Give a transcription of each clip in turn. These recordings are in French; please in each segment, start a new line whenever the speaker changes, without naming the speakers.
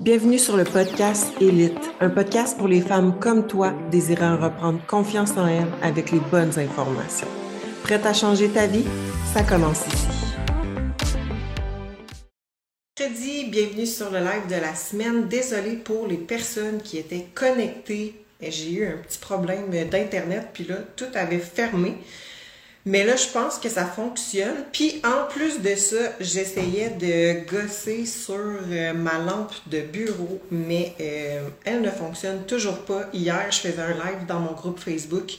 Bienvenue sur le podcast Élite, un podcast pour les femmes comme toi désirant reprendre confiance en elles avec les bonnes informations. Prête à changer ta vie? Ça commence ici. Mercredi, bienvenue sur le live de la semaine. Désolée pour les personnes qui étaient connectées. J'ai eu un petit problème d'Internet, puis là, tout avait fermé. Mais là, je pense que ça fonctionne. Puis en plus de ça, j'essayais de gosser sur euh, ma lampe de bureau, mais euh, elle ne fonctionne toujours pas. Hier, je faisais un live dans mon groupe Facebook,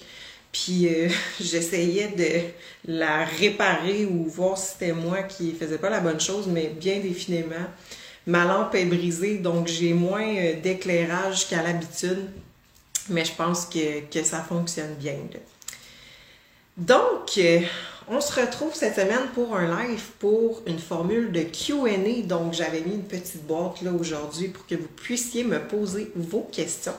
puis euh, j'essayais de la réparer ou voir si c'était moi qui faisais pas la bonne chose, mais bien définitivement, ma lampe est brisée, donc j'ai moins d'éclairage qu'à l'habitude. Mais je pense que, que ça fonctionne bien. Donc, euh, on se retrouve cette semaine pour un live pour une formule de QA. Donc, j'avais mis une petite boîte là aujourd'hui pour que vous puissiez me poser vos questions.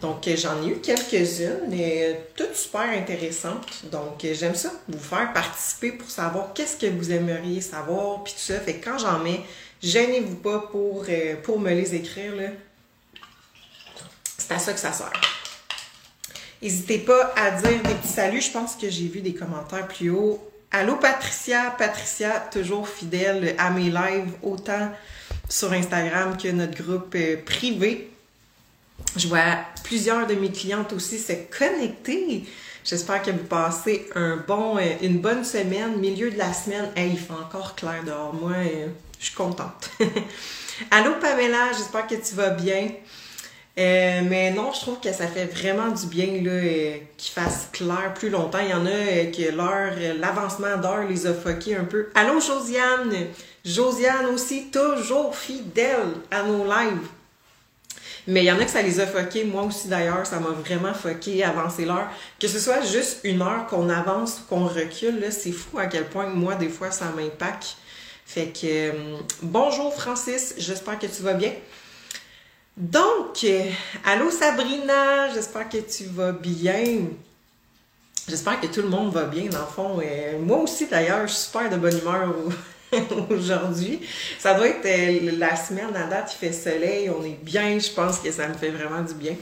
Donc, euh, j'en ai eu quelques-unes, et toutes super intéressantes. Donc, euh, j'aime ça, vous faire participer pour savoir qu'est-ce que vous aimeriez savoir, puis tout ça. Fait que quand j'en mets, gênez-vous pas pour, pour me les écrire. C'est à ça que ça sert. N'hésitez pas à dire des petits saluts. Je pense que j'ai vu des commentaires plus haut. Allô Patricia, Patricia, toujours fidèle à mes lives, autant sur Instagram que notre groupe euh, privé. Je vois plusieurs de mes clientes aussi se connecter. J'espère que vous passez un bon, euh, une bonne semaine, milieu de la semaine. Hey, il fait encore clair dehors. Moi, euh, je suis contente. Allô Pamela, j'espère que tu vas bien. Euh, mais non, je trouve que ça fait vraiment du bien là, euh, qu'il fasse clair plus longtemps. Il y en a euh, que l'heure, l'avancement d'heure les a foqués un peu. Allô Josiane! Josiane aussi, toujours fidèle à nos lives. Mais il y en a que ça les a foqués. Moi aussi d'ailleurs, ça m'a vraiment foqué avancer l'heure. Que ce soit juste une heure qu'on avance ou qu'on recule, là, c'est fou à quel point moi, des fois, ça m'impacte. Fait que bonjour Francis, j'espère que tu vas bien. Donc, euh, allô Sabrina, j'espère que tu vas bien. J'espère que tout le monde va bien, dans le fond. Euh, moi aussi, d'ailleurs, je suis super de bonne humeur aujourd'hui. Ça doit être euh, la semaine à date, il fait soleil, on est bien, je pense que ça me fait vraiment du bien.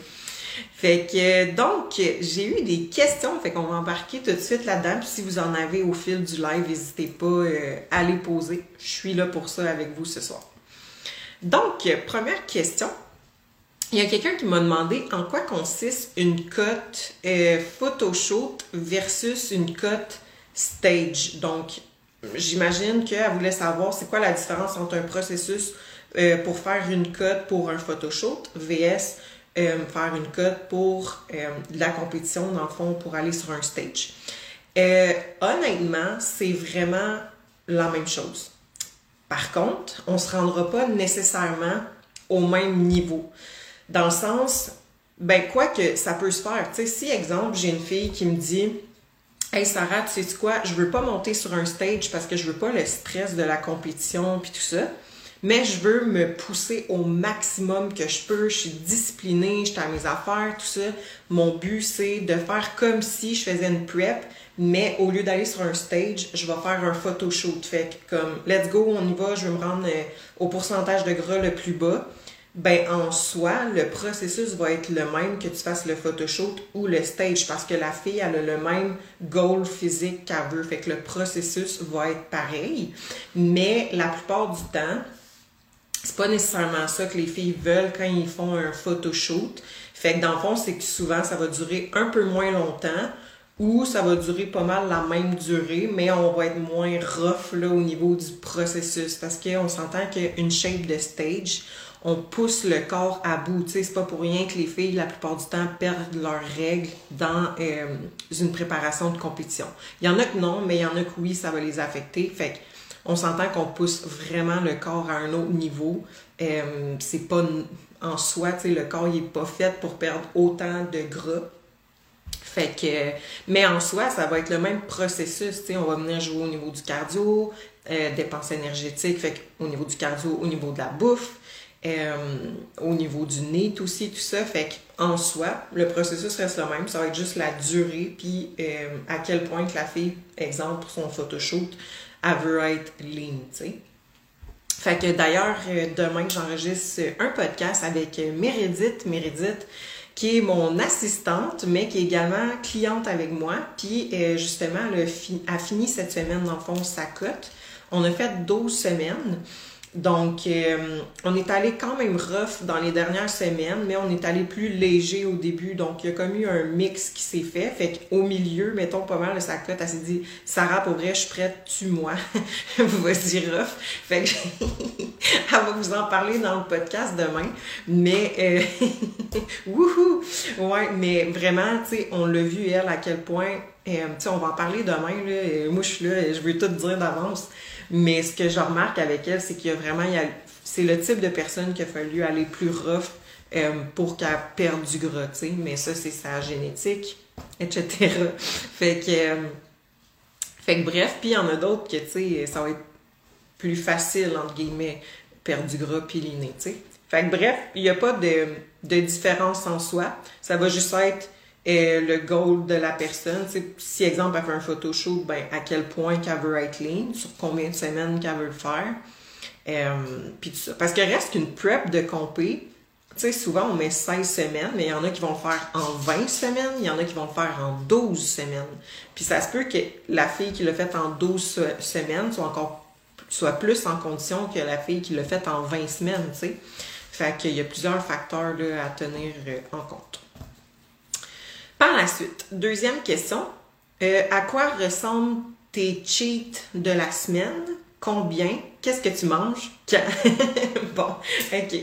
Fait que, donc, j'ai eu des questions, fait qu'on va embarquer tout de suite là-dedans. Puis si vous en avez au fil du live, n'hésitez pas à les poser. Je suis là pour ça avec vous ce soir. Donc, première question. Il y a quelqu'un qui m'a demandé en quoi consiste une cote euh, photoshoot versus une cote stage. Donc, j'imagine qu'elle voulait savoir c'est quoi la différence entre un processus euh, pour faire une cote pour un photoshoot vs euh, faire une cote pour de la compétition, dans le fond, pour aller sur un stage. honnêtement, c'est vraiment la même chose. Par contre, on ne se rendra pas nécessairement au même niveau. Dans le sens, ben quoi que ça peut se faire. Tu sais, si exemple, j'ai une fille qui me dit Hey Sarah, tu sais quoi, je veux pas monter sur un stage parce que je veux pas le stress de la compétition puis tout ça. Mais je veux me pousser au maximum que je peux. Je suis disciplinée, je suis à mes affaires, tout ça. Mon but, c'est de faire comme si je faisais une prep, mais au lieu d'aller sur un stage, je vais faire un photoshoot. Fait comme, let's go, on y va, je veux me rendre euh, au pourcentage de gras le plus bas ben en soi, le processus va être le même que tu fasses le photoshoot ou le stage parce que la fille, elle a le même goal physique qu'elle veut. Fait que le processus va être pareil. Mais la plupart du temps, c'est pas nécessairement ça que les filles veulent quand ils font un photoshoot. Fait que dans le fond, c'est que souvent, ça va durer un peu moins longtemps ou ça va durer pas mal la même durée, mais on va être moins rough là, au niveau du processus parce qu'on s'entend qu'une shape de stage, on pousse le corps à bout. Tu sais, c'est pas pour rien que les filles, la plupart du temps, perdent leurs règles dans euh, une préparation de compétition. Il y en a que non, mais il y en a que oui, ça va les affecter. Fait on s'entend qu'on pousse vraiment le corps à un autre niveau. Euh, c'est pas en soi, tu sais, le corps, il est pas fait pour perdre autant de gras. Fait que, mais en soi, ça va être le même processus. On va venir jouer au niveau du cardio, euh, dépenses énergétiques, fait au niveau du cardio, au niveau de la bouffe, euh, au niveau du nez aussi, tout ça. Fait qu'en soi, le processus reste le même. Ça va être juste la durée, puis euh, à quel point que la fille, exemple, pour son photoshoot, elle veut être lean, tu sais. Fait que d'ailleurs, euh, demain, j'enregistre un podcast avec Mérédith. Mérédith, qui est mon assistante, mais qui est également cliente avec moi. Puis euh, justement, elle a, fini cette semaine, dans le fond, sa cote. On a fait 12 semaines. Donc, euh, on est allé quand même rough dans les dernières semaines, mais on est allé plus léger au début. Donc, il y a comme eu un mix qui s'est fait. Fait qu'au milieu, mettons pas mal, sa cote, elle s'est dit Sarah, pour vrai, je suis prête, tue-moi. Vas-y, rough. Fait que, elle va vous en parler dans le podcast demain. Mais, euh, wouhou! Ouais, mais vraiment, tu sais, on l'a vu, elle, à quel point, euh, tu sais, on va en parler demain, là. Moi, je suis là, je veux tout dire d'avance. Mais ce que je remarque avec elle, c'est qu'il y a vraiment, c'est le type de personne qu'il a fallu aller plus rough euh, pour qu'elle perde du gras, tu sais. Mais ça, c'est sa génétique, etc. fait que, euh, fait que bref, puis il y en a d'autres que, tu sais, ça va être plus facile, entre guillemets, perdre du gras puis tu sais. Fait que bref, il n'y a pas de, de différence en soi. Ça va juste être et le goal de la personne. si, exemple, elle fait un photoshoot, ben, à quel point qu'elle veut être lean, sur combien de semaines qu'elle veut le faire. Euh, puis tout ça. Parce qu'il reste qu'une prep de compé, tu sais, souvent on met 16 semaines, mais il y en a qui vont le faire en 20 semaines, il y en a qui vont le faire en 12 semaines. Puis ça se peut que la fille qui l'a fait en 12 semaines soit encore soit plus en condition que la fille qui l'a fait en 20 semaines, tu sais. Fait qu'il y a plusieurs facteurs là, à tenir euh, en compte. Par la suite, deuxième question. Euh, à quoi ressemblent tes cheats de la semaine? Combien? Qu'est-ce que tu manges? bon, ok.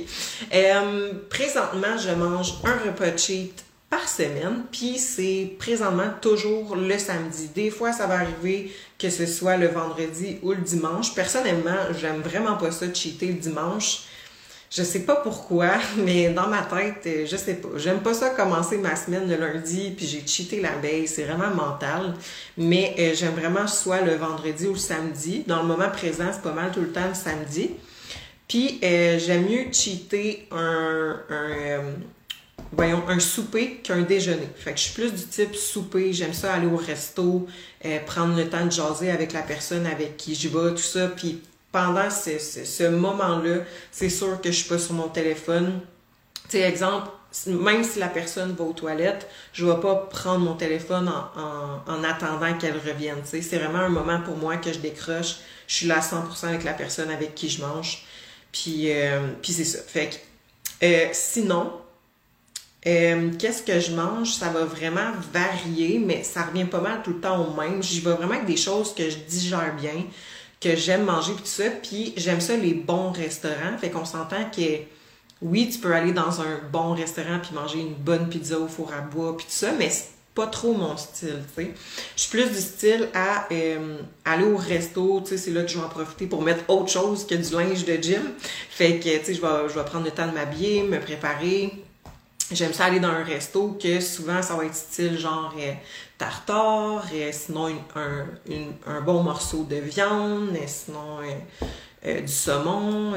Euh, présentement, je mange un repas cheat par semaine, puis c'est présentement toujours le samedi. Des fois, ça va arriver que ce soit le vendredi ou le dimanche. Personnellement, j'aime vraiment pas ça, cheater le dimanche. Je sais pas pourquoi, mais dans ma tête, euh, je sais pas. J'aime pas ça commencer ma semaine le lundi, puis j'ai cheaté la veille. C'est vraiment mental. Mais euh, j'aime vraiment soit le vendredi ou le samedi. Dans le moment présent, c'est pas mal tout le temps le samedi. Puis euh, j'aime mieux cheater un, un voyons, un souper qu'un déjeuner. Fait que je suis plus du type souper. J'aime ça aller au resto, prendre le temps de jaser avec la personne avec qui je vais, tout ça. Puis pendant ce, moment-là, c'est sûr que je suis pas sur mon téléphone. Tu sais, exemple, même si la personne va aux toilettes, je vais pas prendre mon téléphone en, attendant qu'elle revienne. Tu sais, c'est vraiment un moment pour moi que je décroche. Je suis là à 100% avec la personne avec qui je mange. Puis, euh, puis c'est ça. Fait que, euh, sinon, euh, qu'est-ce que je mange? Ça va vraiment varier, mais ça revient pas mal tout le temps au même. J'y vais vraiment avec des choses que je digère bien que j'aime manger puis tout ça, puis j'aime ça les bons restaurants, fait qu'on s'entend que oui, tu peux aller dans un bon restaurant puis manger une bonne pizza au four à bois puis tout ça, mais c'est pas trop mon style, tu sais. Je suis plus du style à euh, aller au resto, tu sais, c'est là que je vais en profiter pour mettre autre chose que du linge de gym. Fait que, tu sais, je vais, je vais prendre le temps de m'habiller, me préparer, J'aime ça aller dans un resto que souvent ça va être style genre euh, tartare, et sinon un, un, bon morceau de viande, et sinon euh, euh, du saumon,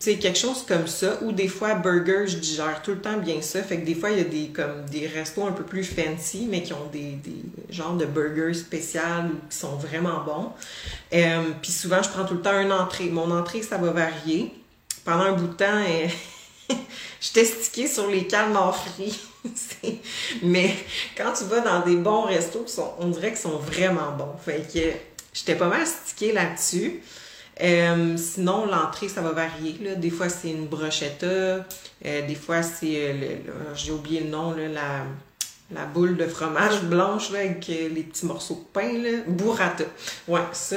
tu quelque chose comme ça. Ou des fois burger, je digère tout le temps bien ça. Fait que des fois il y a des comme des restos un peu plus fancy, mais qui ont des, des genres de burgers spéciaux ou qui sont vraiment bons. Puis souvent je prends tout le temps une entrée. Mon entrée ça va varier. Pendant un bout de temps. je t'ai sur les calmars frits. Mais quand tu vas dans des bons restos, on dirait qu'ils sont vraiment bons. Fait que j'étais pas mal stickée là-dessus. Euh, sinon, l'entrée, ça va varier. Des fois, c'est une brochetta. Euh, des fois, c'est, euh, j'ai oublié le nom, la, la boule de fromage blanche avec les petits morceaux de pain. Là. Burrata. Ouais, ça.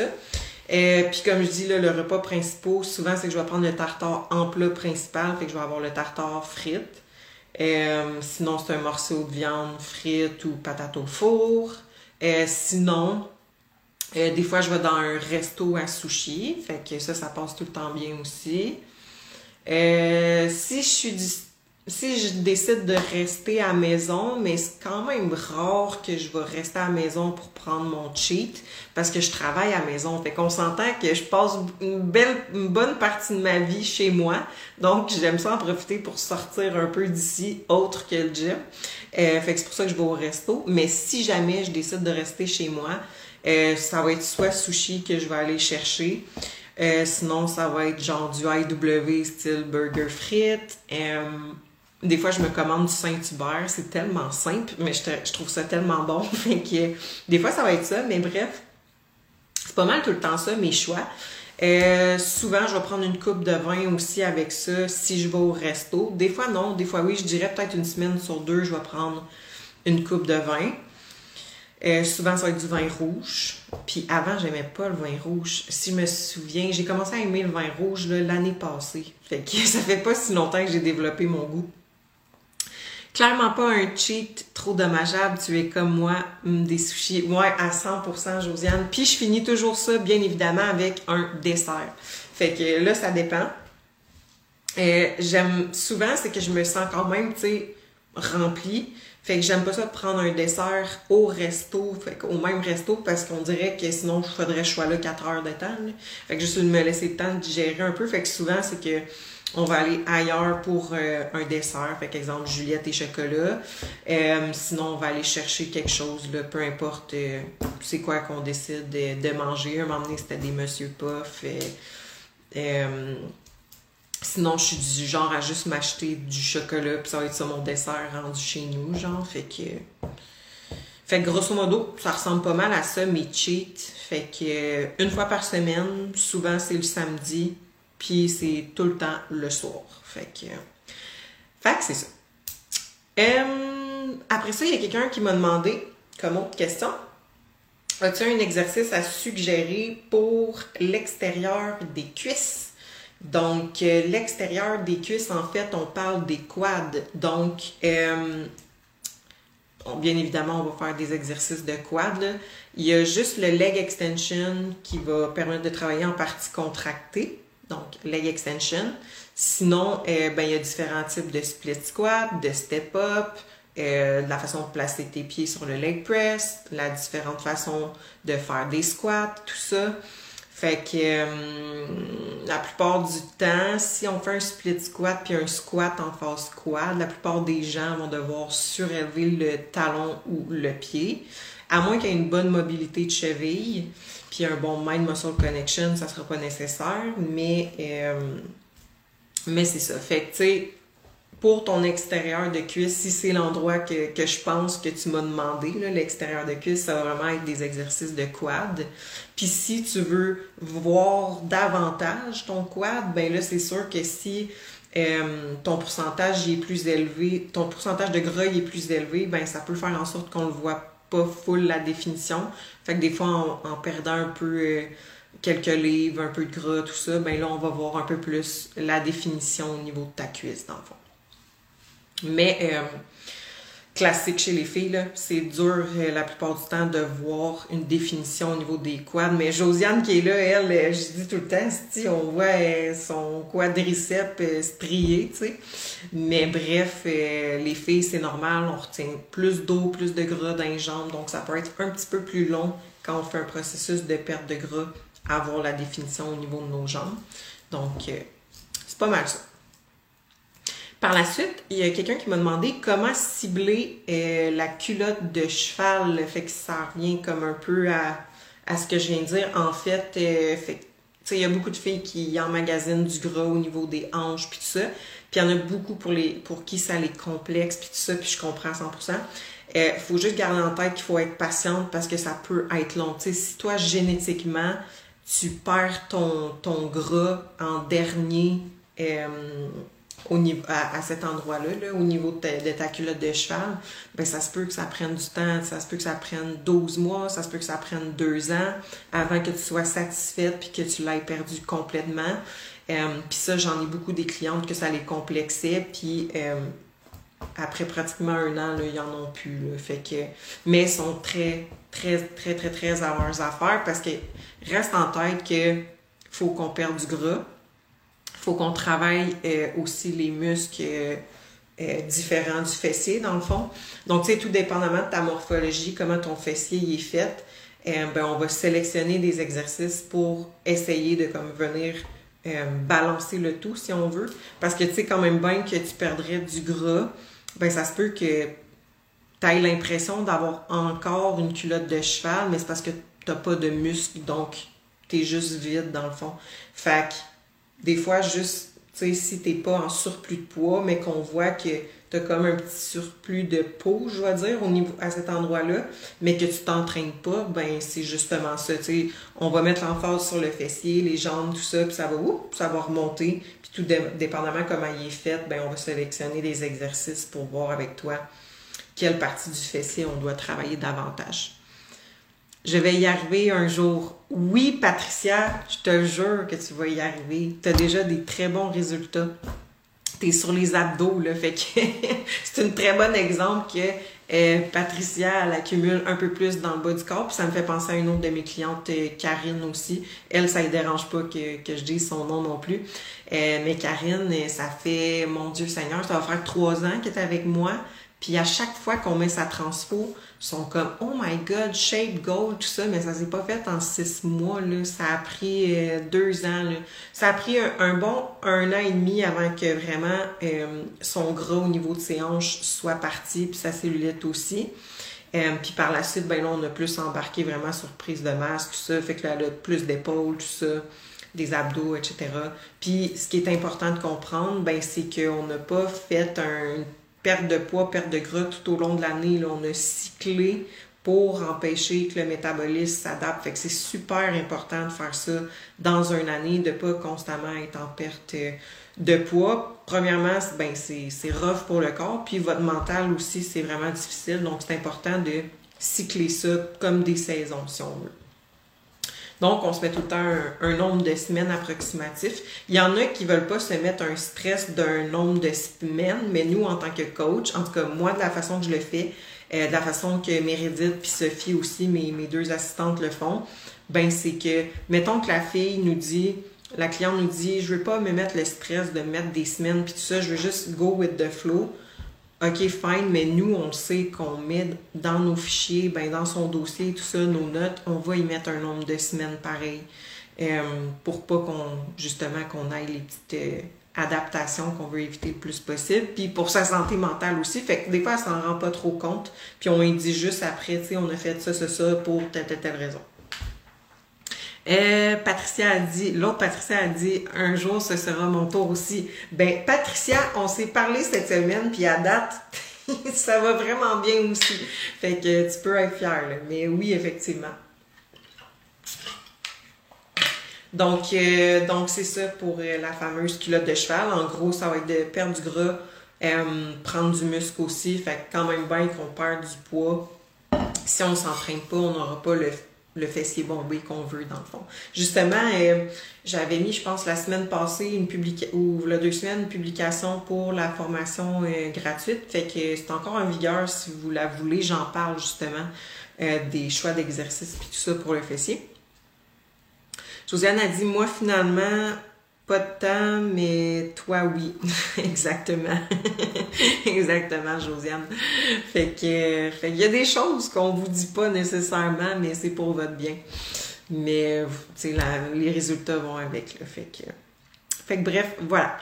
Et puis comme je dis, là, le repas principal, souvent, c'est que je vais prendre le tartare en plat principal, fait que je vais avoir le tartare frites. Euh, sinon, c'est un morceau de viande frite ou patate au four. Euh, sinon, euh, des fois, je vais dans un resto à sushi, fait que ça, ça passe tout le temps bien aussi. si je suis si je décide de rester à maison, mais c'est quand même rare que je vais rester à la maison pour prendre mon cheat parce que je travaille à la maison. Fait qu'on s'entend que je passe une belle, une bonne partie de ma vie chez moi. Donc, j'aime ça en profiter pour sortir un peu d'ici, autre que le gym. Euh, fait que c'est pour ça que je vais au resto. Mais si jamais je décide de rester chez moi, euh, ça va être soit sushi que je vais aller chercher Euh, sinon, ça va être genre du IW style burger frites. Des fois, je me commande du Saint-Hubert. C'est tellement simple, mais je, je, trouve ça tellement bon. fait que, des fois, ça va être ça. Mais bref, c'est pas mal tout le temps ça, mes choix. Euh, souvent, je vais prendre une coupe de vin aussi avec ça si je vais au resto. Des fois, non. Des fois, oui. Je dirais peut-être une semaine sur deux, je vais prendre une coupe de vin. Euh, souvent, ça va être du vin rouge. Puis avant, j'aimais pas le vin rouge. Si je me souviens, j'ai commencé à aimer le vin rouge l'année passée. Fait que ça fait pas si longtemps que j'ai développé mon goût. Clairement pas un cheat trop dommageable. Tu es comme moi, mm, des sushis. Ouais, à 100%, Josiane. Puis je finis toujours ça, bien évidemment, avec un dessert. Fait que là, ça dépend. Euh, j'aime souvent, c'est que je me sens quand même, tu sais, remplie. Fait que j'aime pas ça de prendre un dessert au resto, fait au même resto, parce qu'on dirait que sinon, je faudrait que je là 4 heures de temps. Fait que juste me laisser le temps de digérer un peu. Fait que souvent, c'est que on va aller ailleurs pour euh, un dessert, fait exemple Juliette et chocolat. Euh, sinon, on va aller chercher quelque chose, peu importe euh, c'est quoi qu'on décide de, manger. Un moment donné, c'était des Monsieur Puff. Sinon, je suis du genre à juste m'acheter du chocolat, puis ça va être ça mon dessert rendu chez nous, genre. Fait que. Fait que grosso modo, ça ressemble pas mal à ça, mes cheats. Fait que une fois par semaine, souvent c'est le samedi, puis c'est tout le temps le soir. Fait que. Fait que c'est ça. après ça, il y a quelqu'un qui m'a demandé, comme autre question, as-tu un exercice à suggérer pour l'extérieur des cuisses? Donc, euh, l'extérieur des cuisses, en fait, on parle des quads. Donc, bien évidemment, on va faire des exercices de quad. Il y a juste le leg extension qui va permettre de travailler en partie contractée. Donc, leg extension. Sinon, euh, ben, il y a différents types de split squat, de step up, la façon de placer tes pieds sur le leg press, la différente façon de faire des squats, tout ça. Fait que euh, la plupart du temps, si on fait un split squat puis un squat en face quad, la plupart des gens vont devoir surélever le talon ou le pied. À moins qu'il y ait une bonne mobilité de cheville, puis un bon mind-muscle connection, ça sera pas nécessaire, mais, euh, mais c'est ça. Fait que, tu sais, pour ton extérieur de cuisse, si c'est l'endroit que, que, je pense que tu m'as demandé, l'extérieur de cuisse, ça va vraiment être des exercices de quad. Puis si tu veux voir davantage ton quad, ben là, c'est sûr que si euh, ton pourcentage est plus élevé, ton pourcentage de gras est plus élevé, ben ça peut faire en sorte qu'on ne voit pas full la définition. Fait que des fois, en, perdant un peu euh, quelques livres, un peu de gras, tout ça, ben là, on va voir un peu plus la définition au niveau de ta cuisse, dans le fond. Mais euh, classique chez les filles, c'est dur euh, la plupart du temps de voir une définition au niveau des quads. Mais Josiane qui est là, elle, euh, je dis tout le temps, si on voit son quadriceps strié, tu sais. Mais bref, les filles, c'est normal, on retient plus d'eau, plus de gras dans les jambes, donc ça peut être un petit peu plus long quand on fait un processus de perte de gras avoir la définition au niveau de nos jambes. Donc, c'est pas mal ça. Par la suite, il y a quelqu'un qui m'a demandé comment cibler euh, la culotte de cheval. Fait que ça revient comme un peu à, ce que je viens de dire. En fait, euh, il y a beaucoup de filles qui emmagasinent du gras au niveau des hanches puis tout ça. Puis il y en a beaucoup pour les pour qui ça les complexe puis tout ça, puis je comprends à 100%. Il euh, faut juste garder en tête qu'il faut être patiente parce que ça peut être long. si toi, génétiquement, tu perds ton, ton gras en dernier au niveau, à, cet endroit-là, au niveau de ta, culotte de cheval, ben ça se peut que ça prenne du temps, ça se peut que ça prenne 12 mois, ça se peut que ça prenne 2 ans avant que tu sois satisfaite puis que tu l'aies perdu complètement. Euh, puis ça, j'en ai beaucoup des clientes que ça les complexait, puis euh, après pratiquement un an, ils en ont plus. mais ils sont très, très, très, très, très à leurs affaires parce que reste en tête que faut qu'on perde du gras faut qu'on travaille euh, aussi les muscles euh, euh, différents du fessier, dans le fond. Donc, tu sais, tout dépendamment de ta morphologie, comment ton fessier est fait, ben, on va sélectionner des exercices pour essayer de comme venir balancer le tout, si on veut. Parce que, tu sais, quand même bien que tu perdrais du gras, ben ça se peut que tu aies l'impression d'avoir encore une culotte de cheval, mais c'est parce que tu n'as pas de muscle, donc t'es juste vide dans le fond. Fait que des fois, juste, tu sais, si t'es pas en surplus de poids, mais qu'on voit que t'as comme un petit surplus de peau, je vais dire, au niveau, à cet endroit-là, mais que tu t'entraînes pas, ben c'est justement ça, tu sais. On va mettre l'emphase sur le fessier, les jambes, tout ça, puis ça va, oups, ça va remonter. Puis tout dépendamment comment il est fait, ben on va sélectionner des exercices pour voir avec toi quelle partie du fessier on doit travailler davantage. Je vais y arriver un jour. Oui, Patricia, je te jure que tu vas y arriver. Tu as déjà des très bons résultats t'es sur les abdos, là. Fait que c'est un très bon exemple que euh, Patricia, elle accumule un peu plus dans le bas du corps. Puis ça me fait penser à une autre de mes clientes, euh, Karine aussi. Elle, ça ne dérange pas que, je dise son nom non plus. Euh, mais Karine, ça fait, mon Dieu Seigneur, ça va faire trois ans qu'elle est avec moi. Puis à chaque fois qu'on met sa transfo, sont comme Oh my God, shape gold, tout ça, mais ça s'est pas fait en six mois. Là. Ça a pris euh, deux ans. Ça a pris un, bon un an et demi avant que vraiment euh, son gras au niveau de ses hanches soit parti, puis sa cellulite aussi. Euh, puis par la suite, ben là, on a plus embarqué vraiment sur prise de masse, tout ça. Fait que là, elle a plus d'épaules, tout ça, des abdos, etc. Puis ce qui est important de comprendre, ben c'est qu'on n'a pas fait un perte de poids, perte de gras tout au long de l'année. On a cyclé pour empêcher que le métabolisme s'adapte. Fait que c'est super important de faire ça dans une année, de pas constamment être en perte euh, de poids. Premièrement, ben c'est rough pour le corps, puis votre mental aussi, c'est vraiment difficile. Donc, c'est important de cycler ça comme des saisons, si on veut. Donc, on se met tout le temps un, nombre de semaines approximatif. Il y en a qui veulent pas se mettre un stress d'un nombre de semaines, mais nous, en tant que coach, en tout cas, moi, de la façon que je le fais, euh, de la façon que Meredith puis Sophie aussi, mes, mes deux assistantes le font, ben c'est que, mettons que la fille nous dit, la cliente nous dit, je veux pas me mettre le stress de mettre des semaines puis tout ça, je veux juste go with the flow. OK, fine, mais nous, on sait qu'on met dans nos fichiers, ben, dans son dossier, tout ça, nos notes, on va y mettre un nombre de semaines pareil. Euh, pour pas qu'on, justement, qu'on aille les petites euh, adaptations qu'on veut éviter le plus possible. Puis pour sa santé mentale aussi, fait que des fois, elle s'en rend pas trop compte. Puis on lui dit juste après, tu sais, on a fait ça, ça, ça pour telle, telle, telle raison. Euh, Patricia a dit, l'autre Patricia a dit, un jour ce sera mon tour aussi. Ben, Patricia, on s'est parlé cette semaine, puis à date, ça va vraiment bien aussi. Fait que tu peux être fière, Mais oui, effectivement. Donc, euh, donc c'est ça pour euh, la fameuse culotte de cheval. En gros, ça va être de perdre du gras, prendre du muscle aussi. Fait que quand même bien qu'on perd du poids. Si on s'entraîne pas, on n'aura pas le le fessier bombé qu'on veut, dans le fond. Justement, euh, j'avais mis, je pense, la semaine passée, une publication, ou la deux semaines, une publication pour la formation euh, gratuite. Fait que c'est encore en vigueur si vous la voulez. J'en parle justement euh, des choix d'exercice puis tout ça pour le fessier. Josiane a dit, moi, finalement, pas de temps, mais toi, oui. Exactement. Exactement, Josiane. Fait que, fait qu'il y a des choses qu'on vous dit pas nécessairement, mais c'est pour votre bien. Mais, tu sais, les résultats vont avec, le Fait que, fait que bref, voilà.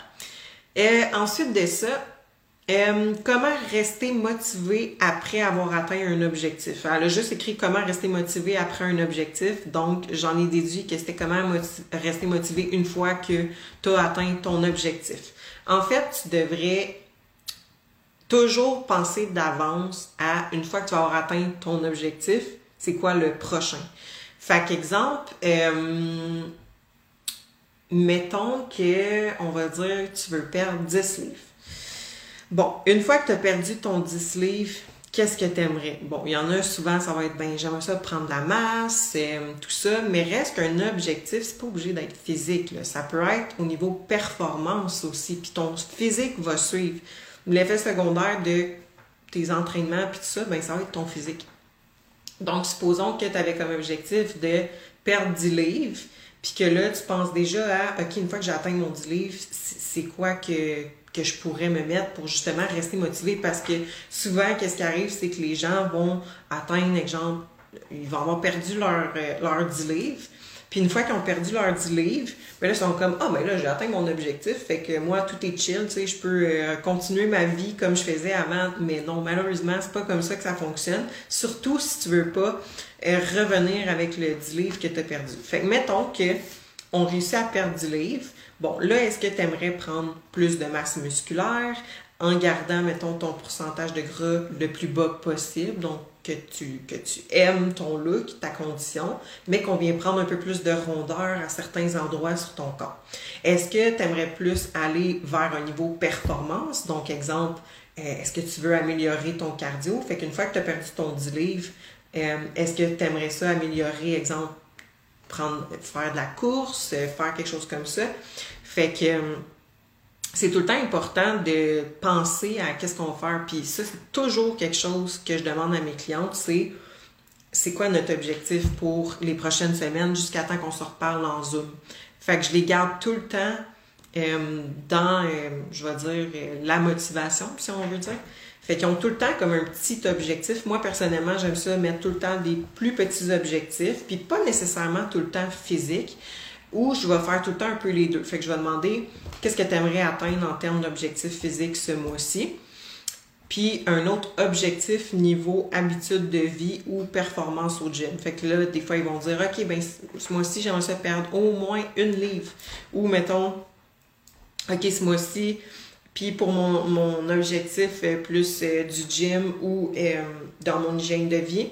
Et euh, ensuite de ça, euh, comment rester motivé après avoir atteint un objectif? Elle a juste écrit comment rester motivé après un objectif. Donc, j'en ai déduit que c'était comment rester motivé une fois que tu as atteint ton objectif. En fait, tu devrais toujours penser d'avance à une fois que tu vas avoir atteint ton objectif, c'est quoi le prochain? Fait qu'exemple, euh, mettons que, on va dire, tu veux perdre 10 livres. Bon, une fois que tu as perdu ton 10 livres, qu'est-ce que tu aimerais? Bon, il y en a souvent, ça va être, ben, j'aimerais ça prendre de la masse, euh, tout ça, mais reste qu'un objectif, c'est pas obligé d'être physique. Ça peut être au niveau performance aussi, puis ton physique va suivre. L'effet secondaire de tes entraînements, puis tout ça, ben, ça va être ton physique. Donc, supposons que tu avais comme objectif de perdre 10 livres, puis que là, tu penses déjà à, OK, une fois que j'ai atteint mon 10 livres, c'est quoi que, que je pourrais me mettre pour justement rester motivé parce que souvent, qu'est-ce qui arrive, c'est que les gens vont atteindre, exemple, ils vont avoir perdu leur, euh, leur 10 livres, Puis une fois qu'ils ont perdu leurs 10 livres, ben là, ils sont comme Ah, ben là, j'ai atteint mon objectif, fait que moi, tout est chill, tu sais, je peux euh, continuer ma vie comme je faisais avant. Mais non, malheureusement, c'est pas comme ça que ça fonctionne. Surtout si tu veux pas euh, revenir avec le 10 livres que tu as perdu. Fait que mettons que on réussit à perdre 10 livres. Bon, là, est-ce que tu aimerais prendre plus de masse musculaire en gardant, mettons, ton pourcentage de gras le plus bas possible, donc que tu, que tu aimes ton look, ta condition, mais qu'on vient prendre un peu plus de rondeur à certains endroits sur ton corps? Est-ce que tu aimerais plus aller vers un niveau performance? Donc, exemple, euh, est-ce que tu veux améliorer ton cardio? Fait qu'une fois que tu as perdu ton 10 livres, euh, est-ce que tu aimerais ça améliorer, exemple, prendre, faire de la course, euh, faire quelque chose comme ça? Fait que c'est tout le temps important de penser à qu'est-ce qu'on va faire. Puis ça, c'est toujours quelque chose que je demande à mes clientes, c'est c'est quoi notre objectif pour les prochaines semaines jusqu'à temps qu'on se reparle en Zoom? Fait que je les garde tout le temps euh, dans, euh, je vais dire, euh, la motivation, si on veut dire. Fait qu'ils ont tout le temps comme un petit objectif. Moi, personnellement, j'aime ça mettre tout le temps des plus petits objectifs, puis pas nécessairement tout le temps physique ou je vais faire tout le temps un peu les deux. Fait que je vais demander qu'est-ce que tu aimerais atteindre en termes d'objectifs physiques ce mois-ci. Puis un autre objectif niveau habitude de vie ou performance au gym. Fait que là, des fois, ils vont dire OK, ben ce mois-ci, j'aimerais ça perdre au moins une livre. Ou mettons, OK, ce mois-ci, puis pour mon, mon objectif euh, plus euh, du gym ou euh, dans mon hygiène de vie,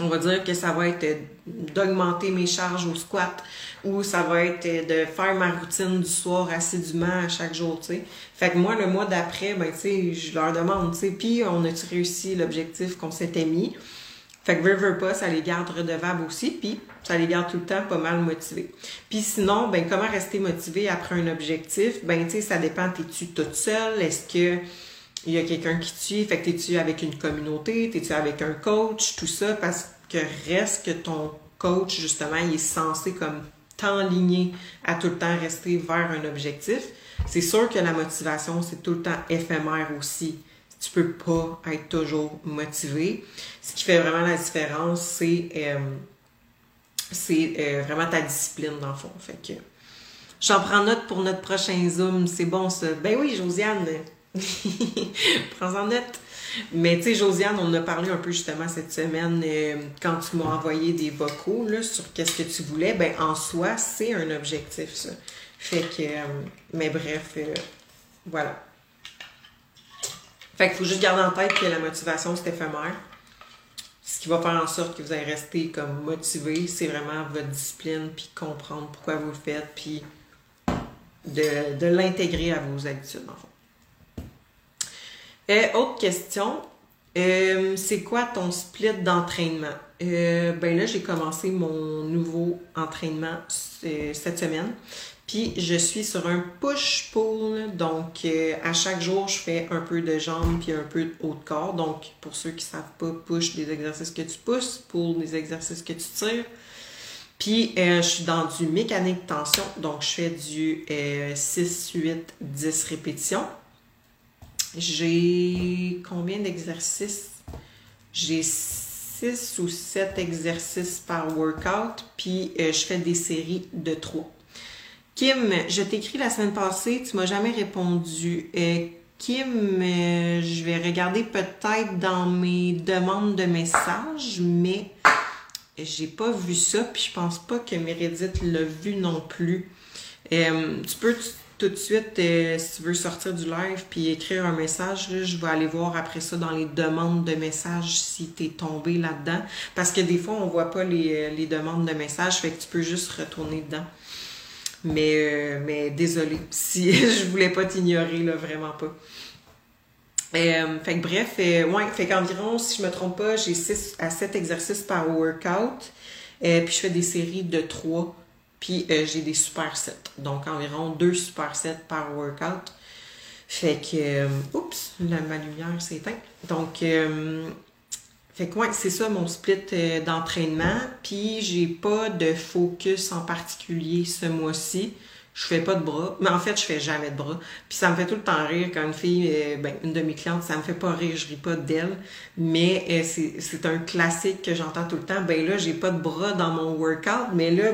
on va dire que ça va être d'augmenter mes charges au squat ou ça va être de faire ma routine du soir assidûment à chaque jour, tu sais. Fait que moi, le mois d'après, ben, tu sais, je leur demande, tu sais, puis on a-tu réussi l'objectif qu'on s'était mis? Fait que veux, veux pas, ça les garde redevables aussi, puis ça les garde tout le temps pas mal motivés. Puis sinon, ben comment rester motivé après un objectif? Ben, tu sais, ça dépend, t'es-tu toute seule? Est-ce que il y a quelqu'un qui tue, fait que t'es-tu avec une communauté, t'es-tu avec un coach, tout ça, parce que reste que ton coach, justement, il est censé comme t'enligner à tout le temps rester vers un objectif. C'est sûr que la motivation, c'est tout le temps éphémère aussi. Tu peux pas être toujours motivé. Ce qui fait vraiment la différence, c'est euh, euh, vraiment ta discipline dans le fond. Fait que j'en prends note pour notre prochain Zoom. C'est bon ça. Ben oui, Josiane, Prends-en note. Mais tu sais, Josiane, on a parlé un peu justement cette semaine euh, quand tu m'as envoyé des vocaux là, sur qu'est-ce que tu voulais. Ben en soi, c'est un objectif, ça. Fait que, euh, mais bref, euh, voilà. Fait qu'il faut juste garder en tête que la motivation, c'est éphémère. Ce qui va faire en sorte que vous allez rester comme motivé, c'est vraiment votre discipline, puis comprendre pourquoi vous le faites, puis de, de l'intégrer à vos habitudes, en fait. Euh, autre question, euh, c'est quoi ton split d'entraînement? Euh, ben là, j'ai commencé mon nouveau entraînement cette semaine. Puis je suis sur un push-pull. Donc à chaque jour, je fais un peu de jambes puis un peu de haut de corps. Donc pour ceux qui ne savent pas, push des exercices que tu pousses, pull des exercices que tu tires. Puis je suis dans du mécanique tension. Donc je fais du 6, 8, 10 répétitions. J'ai combien d'exercices? J'ai six ou sept exercices par workout, puis euh, je fais des séries de trois. Kim, je t'ai écrit la semaine passée, tu m'as jamais répondu. Euh, Kim, euh, je vais regarder peut-être dans mes demandes de messages, mais j'ai pas vu ça, puis je pense pas que Meredith l'a vu non plus. tu peux tout de suite, euh, si tu veux sortir du live puis écrire un message, je vais aller voir après ça dans les demandes de messages si tu es tombé là-dedans. Parce que des fois, on voit pas les, euh, demandes de messages, fait que tu peux juste retourner dedans. Mais, euh, mais désolé si je voulais pas t'ignorer, là, vraiment pas. fait que bref, ouais, fait qu'environ, si je me trompe pas, j'ai 6 à 7 exercices par workout. puis je fais des séries de 3 puis euh, j'ai des super sets. Donc environ deux super sets par workout. Fait que, euh, oups, la, ma lumière s'est éteinte. Donc, euh, fait que ouais, c'est ça mon split d'entraînement. Puis j'ai pas de focus en particulier ce mois-ci. je fais pas de bras. Mais en fait, je fais jamais de bras. Puis ça me fait tout le temps rire quand une fille, ben, une de mes clientes, ça me fait pas rire, je ris pas d'elle. Mais c'est un classique que j'entends tout le temps. Ben là, j'ai pas de bras dans mon workout, mais là,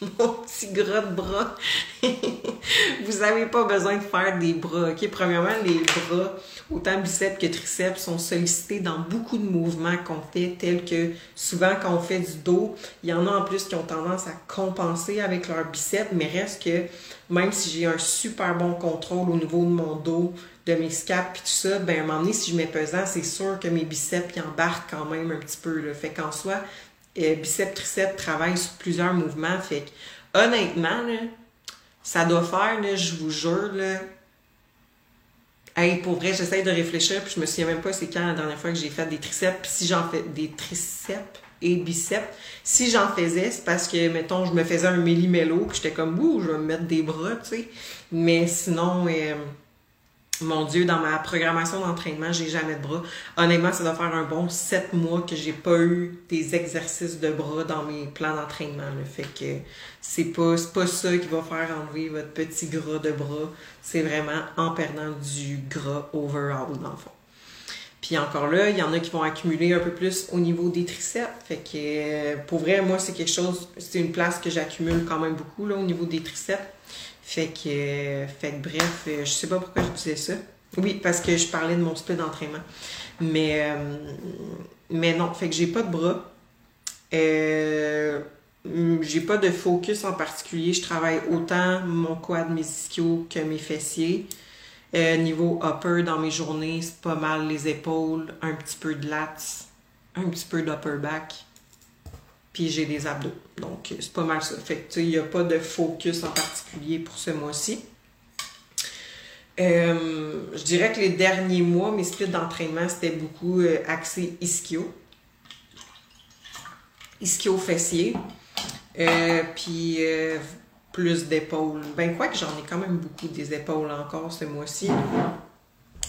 mon petit gras de bras. vous avez pas besoin de faire des bras, ok? Premièrement, les bras, autant biceps que triceps, sont sollicités dans beaucoup de mouvements qu'on fait, tels que souvent quand on fait du dos, il y en a en plus qui ont tendance à compenser avec leur biceps, mais reste que même si j'ai un super bon contrôle au niveau de mon dos, de mes scaps et tout ça, ben à un moment donné, si je mets pesant, c'est sûr que mes biceps y embarquent quand même un petit peu. Là. Fait qu'en soi, biceps, triceps travaillent sur plusieurs mouvements. Fait que, honnêtement, ça doit faire, là, je vous jure, là. Hey, pour vrai, j'essaie de réfléchir, puis je me souviens même pas c'est quand la dernière fois que j'ai fait des triceps. si j'en fais des triceps et biceps, si j'en faisais, c'est parce que, mettons, je me faisais un méli-mélo, puis j'étais comme, ouh, je vais me mettre des bras, tu sais. Mais sinon, euh, mon Dieu, dans ma programmation d'entraînement, j'ai jamais de bras. Honnêtement, ça doit faire un bon sept mois que j'ai pas eu des exercices de bras dans mes plans d'entraînement. Fait que c'est pas, pas ça qui va faire enlever votre petit gras de bras. C'est vraiment en perdant du gras overall, dans le fond. Puis encore là, il y en a qui vont accumuler un peu plus au niveau des triceps. Fait que pour vrai, moi, c'est quelque chose, c'est une place que j'accumule quand même beaucoup au niveau des triceps. Fait que, fait bref, euh, je sais pas pourquoi je disais ça. Oui, parce que je parlais de mon split d'entraînement. Mais, euh, mais non, fait que j'ai pas de bras. Euh, j'ai pas de focus en particulier. Je travaille autant mon quad, mes ischios que mes fessiers. niveau upper, dans mes journées, c'est pas mal les épaules, un petit peu de lats, un petit peu d'upper back puis j'ai des abdos. Donc, c'est pas mal ça. Fait que, il n'y a pas de focus en particulier pour ce mois-ci. Euh, je dirais que les derniers mois, mes splits d'entraînement, c'était beaucoup euh, axé ischio. Ischio fessier. Euh, puis plus d'épaules. Ben, quoi que j'en ai quand même beaucoup des épaules encore ce mois-ci.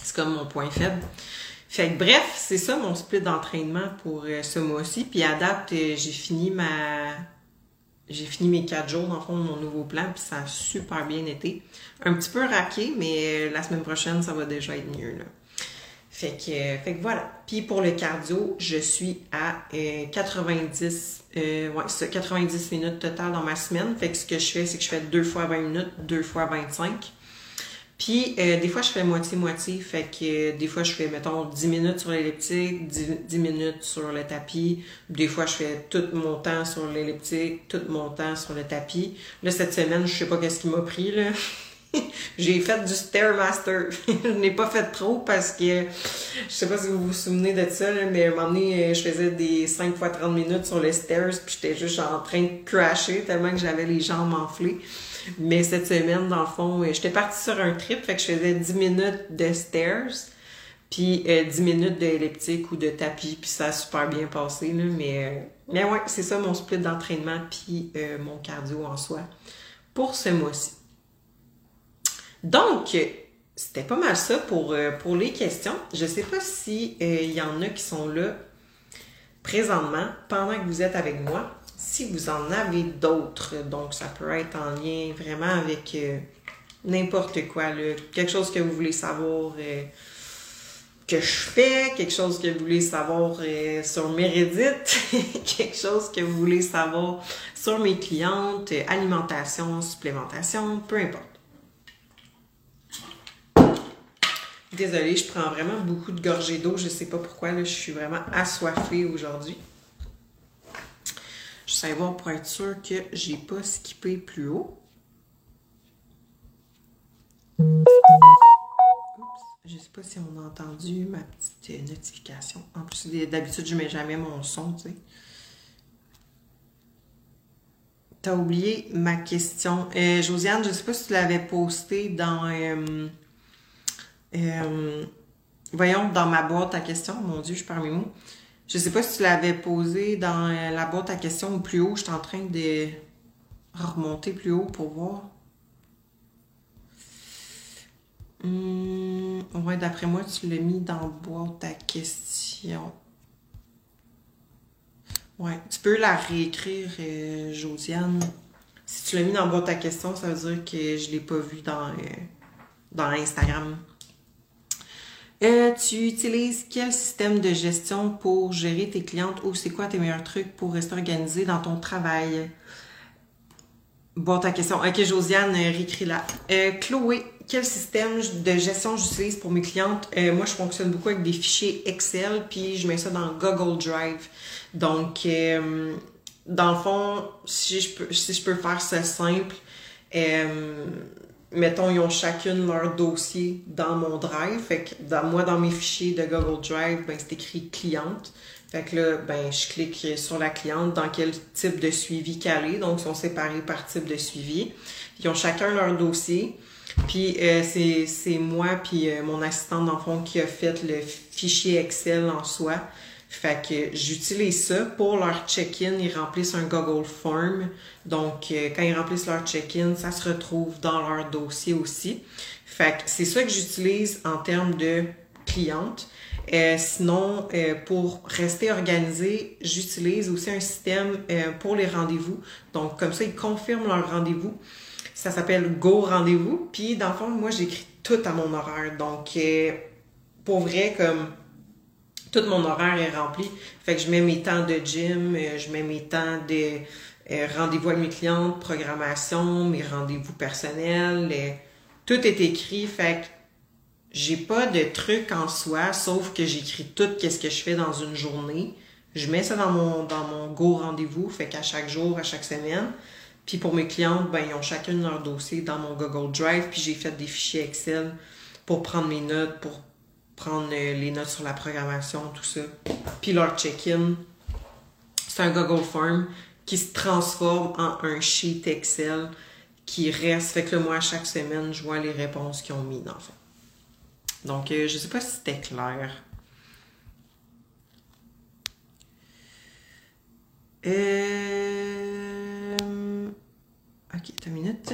C'est comme mon point faible. Fait que bref, c'est ça mon split d'entraînement pour euh, ce mois-ci. Puis à date, euh, j'ai fini ma. J'ai fini mes quatre jours dans le fond de mon nouveau plan, puis ça a super bien été. Un petit peu raqué, mais euh, la semaine prochaine, ça va déjà être mieux. Là. Fait que, fait que voilà. Puis pour le cardio, je suis à 90, ouais, 90 minutes total dans ma semaine. Fait que ce que je fais, c'est que je fais deux fois 20 minutes, deux fois 25. Puis, euh, des fois, je fais moitié-moitié. Fait que euh, des fois, je fais, mettons, 10 minutes sur l'elliptique, 10, minutes sur le tapis. Des fois, je fais tout mon temps sur l'elliptique, tout mon temps sur le tapis. Là, cette semaine, je sais pas qu'est-ce qui m'a pris, là. J'ai fait du Stairmaster. je n'ai pas fait trop parce que je sais pas si vous vous souvenez de ça, mais à un moment donné, euh, je faisais des 5 fois 30 minutes sur les stairs, puis j'étais juste en train de crasher tellement que j'avais les jambes enflées. Mais cette semaine, dans le fond, euh, j'étais partie sur un trip, fait que je faisais 10 minutes de stairs, puis 10 euh, minutes d'elliptique ou de tapis, puis ça a super bien passé, là, mais, euh, mais ouais, c'est ça mon split d'entraînement, puis mon cardio en soi pour ce mois-ci. Donc, c'était pas mal ça pour, pour les questions. Je sais pas si il y en a qui sont là présentement pendant que vous êtes avec moi si vous en avez d'autres, donc ça peut être en lien vraiment avec euh, n'importe quoi, quelque chose que vous voulez savoir euh, que je fais, quelque chose que vous voulez savoir euh, sur Meredith, quelque chose que vous voulez savoir sur mes clientes, alimentation, supplémentation, peu importe. Désolée, je prends vraiment beaucoup de gorgées d'eau. Je sais pas pourquoi, là, je suis vraiment assoiffée aujourd'hui. Je sais voir pour être sûr que j'ai pas skippé plus haut. Oups, je sais pas si on a entendu ma petite notification. En plus, d'habitude, je mets jamais mon son, tu sais. T'as oublié ma question. Euh, Josiane, je sais pas si tu l'avais posté dans... Euh, euh, voyons, dans ma boîte à questions. Mon Dieu, je perds mes mots. Je sais pas si tu l'avais posé dans euh, la boîte à questions ou plus haut. Je suis en train de remonter plus haut pour voir. Hum, ouais, d'après moi, tu l'as mis dans boîte à questions. Ouais, tu peux la réécrire, euh, Josiane, Si tu l'as mis dans le bas de ta question, ça veut dire que je l'ai pas vu dans, euh, dans Instagram. Euh, tu utilises quel système de gestion pour gérer tes clientes ou c'est quoi tes meilleurs trucs pour rester organisé dans ton travail? Bon, ta question. Ok, Josiane, euh, réécris là. Euh, Chloé, quel système de gestion j'utilise pour mes clientes? Euh, moi, je fonctionne beaucoup avec des fichiers Excel, puis je mets ça dans Google Drive. Donc, euh, dans le fond, si je peux, si je peux faire ça simple, euh, mettons, ils ont chacune leur dossier dans mon Drive. Fait que dans, moi, dans mes fichiers de Google Drive, ben, c'est écrit cliente. Fait que là, ben, je clique sur la cliente, dans quel type de suivi qu'elle est. Donc, ils sont séparés par type de suivi. Ils ont chacun leur dossier. Puis, euh, c'est, moi puis euh, mon assistante, dans fond, qui a fait le fichier Excel en soi. Fait que j'utilise ça pour leur check-in. Ils remplissent un Google Form. Donc, euh, quand ils remplissent leur check-in, ça se retrouve dans leur dossier aussi. Fait que c'est ça que j'utilise en termes de cliente. Euh, sinon, euh, pour rester organisé, j'utilise aussi un système pour les rendez-vous. Donc, comme ça, ils confirment leur rendez-vous. Ça s'appelle Go Rendez-vous. Puis, dans le fond, moi, j'écris tout à mon horaire. Donc, pour vrai, comme tout mon horaire est rempli. Fait que je mets mes temps de gym, euh, je mets mes temps de euh, rendez-vous avec mes clientes, programmation, mes rendez-vous personnels. euh, tout est écrit. Fait que j'ai pas de truc en soi, sauf que j'écris tout qu'est-ce que je fais dans une journée. Je mets ça dans mon dans mon go rendez-vous, fait qu'à chaque jour, à chaque semaine. Puis pour mes clientes, ben ils ont chacune leur dossier dans mon Google Drive, puis j'ai fait des fichiers Excel pour prendre mes notes, pour prendre les notes sur la programmation, tout ça. Puis leur check-in, c'est un Google Form qui se transforme en un sheet Excel qui reste. Fait que moi, chaque semaine, je vois les réponses qu'ils ont mis dans le fond. Donc, euh, je sais pas si c'était clair. Euh... Ok, une minute.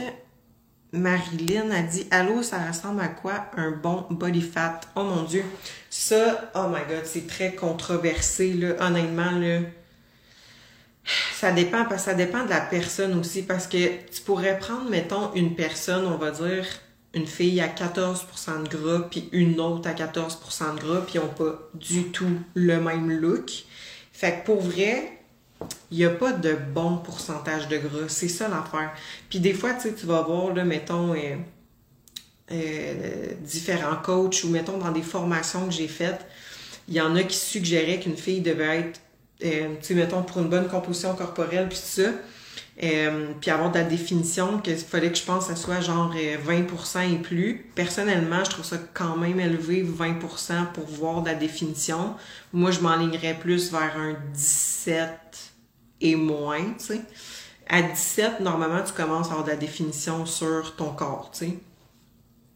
Marilyn a dit Allô, ça ressemble à quoi un bon body fat? Oh mon dieu. Ça, oh my god, c'est très controversé, là. Honnêtement, là. Ça dépend, parce ça dépend de la personne aussi. Parce que tu pourrais prendre, mettons, une personne, on va dire, une fille à 14% de gras, puis une autre à 14% de gras, puis ils n'ont pas du tout le même look. Fait que pour vrai, il n'y a pas de bon pourcentage de gras. C'est ça l'affaire. Puis des fois, tu vas voir, mettons, euh, euh, différents coachs ou mettons dans des formations que j'ai faites, il y en a qui suggéraient qu'une fille devait être, euh, tu sais, mettons, pour une bonne composition corporelle, puis ça, puis avoir de la définition qu'il fallait que je pense que ça soit genre euh, 20% et plus. Personnellement, je trouve ça quand même élevé, 20% pour voir de la définition. Moi, je m'enlignerais plus vers un 17 et moins, tu sais. À 17, normalement, tu commences à avoir de la définition sur ton corps, tu sais.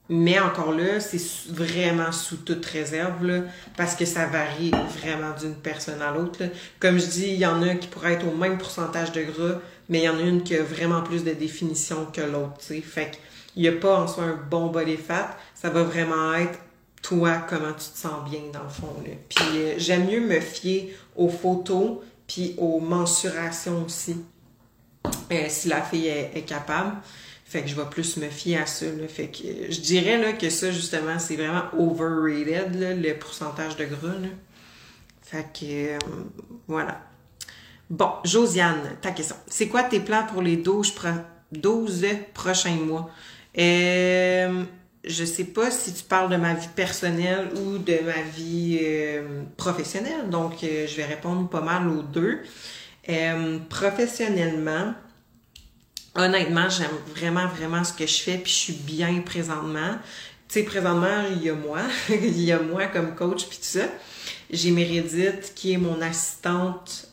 Mais encore là, c'est vraiment sous toute réserve, là, parce que ça varie vraiment d'une personne à l'autre. Comme je dis, il y en a qui pourraient être au même pourcentage de gras, mais il y en a une qui a vraiment plus de définition que l'autre, tu sais. Fait qu'il n'y a pas en soi un bon body fat, ça va vraiment être toi, comment tu te sens bien dans le fond. Là. Puis euh, j'aime mieux me fier aux photos, puis aux mensurations aussi, euh, si la fille est, capable. Fait que je vais plus me fier à ça. Fait que je dirais là, que ça, justement, c'est vraiment overrated, le pourcentage de gras. Là. Fait que euh, voilà. Bon, Josiane, ta question. C'est quoi tes plans pour les 12, pro- 12 prochains mois? Euh, je sais pas si tu parles de ma vie personnelle ou de ma vie euh, professionnelle, donc euh, je vais répondre pas mal aux deux. Euh, professionnellement, honnêtement, j'aime vraiment, vraiment ce que je fais, puis je suis bien présentement. Tu sais, présentement, il y a moi, il y a moi comme coach, puis tout ça. J'ai Meredith, qui est mon assistante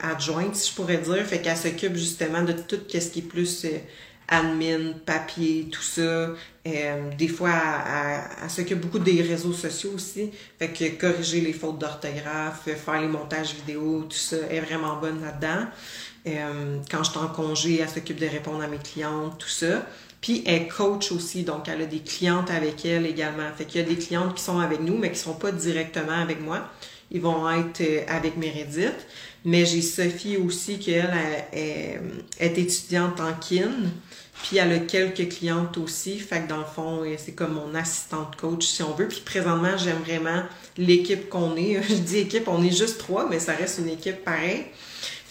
adjointe, si je pourrais dire, fait qu'elle s'occupe justement de tout ce qui est plus admin, papier, tout ça. Euh, des fois, elle- elle s'occupe beaucoup des réseaux sociaux aussi. Fait que corriger les fautes d'orthographe, faire les montages vidéo, tout ça, est vraiment bonne là-dedans. Euh, quand je suis en congé, elle s'occupe de répondre à mes clientes, tout ça. Puis elle coach aussi, donc elle a des clientes avec elle également. Fait qu'il y a des clientes qui sont avec nous, mais qui sont pas directement avec moi. Ils vont être euh, avec Meredith. Mais j'ai Sophie aussi, qui elle est étudiante en kin. Puis elle a quelques clientes aussi. Fait que dans le fond, euh, c'est comme mon assistante coach, si on veut. Puis présentement, j'aime vraiment l'équipe qu'on est. Je dis équipe, on est juste trois, mais ça reste une équipe pareille.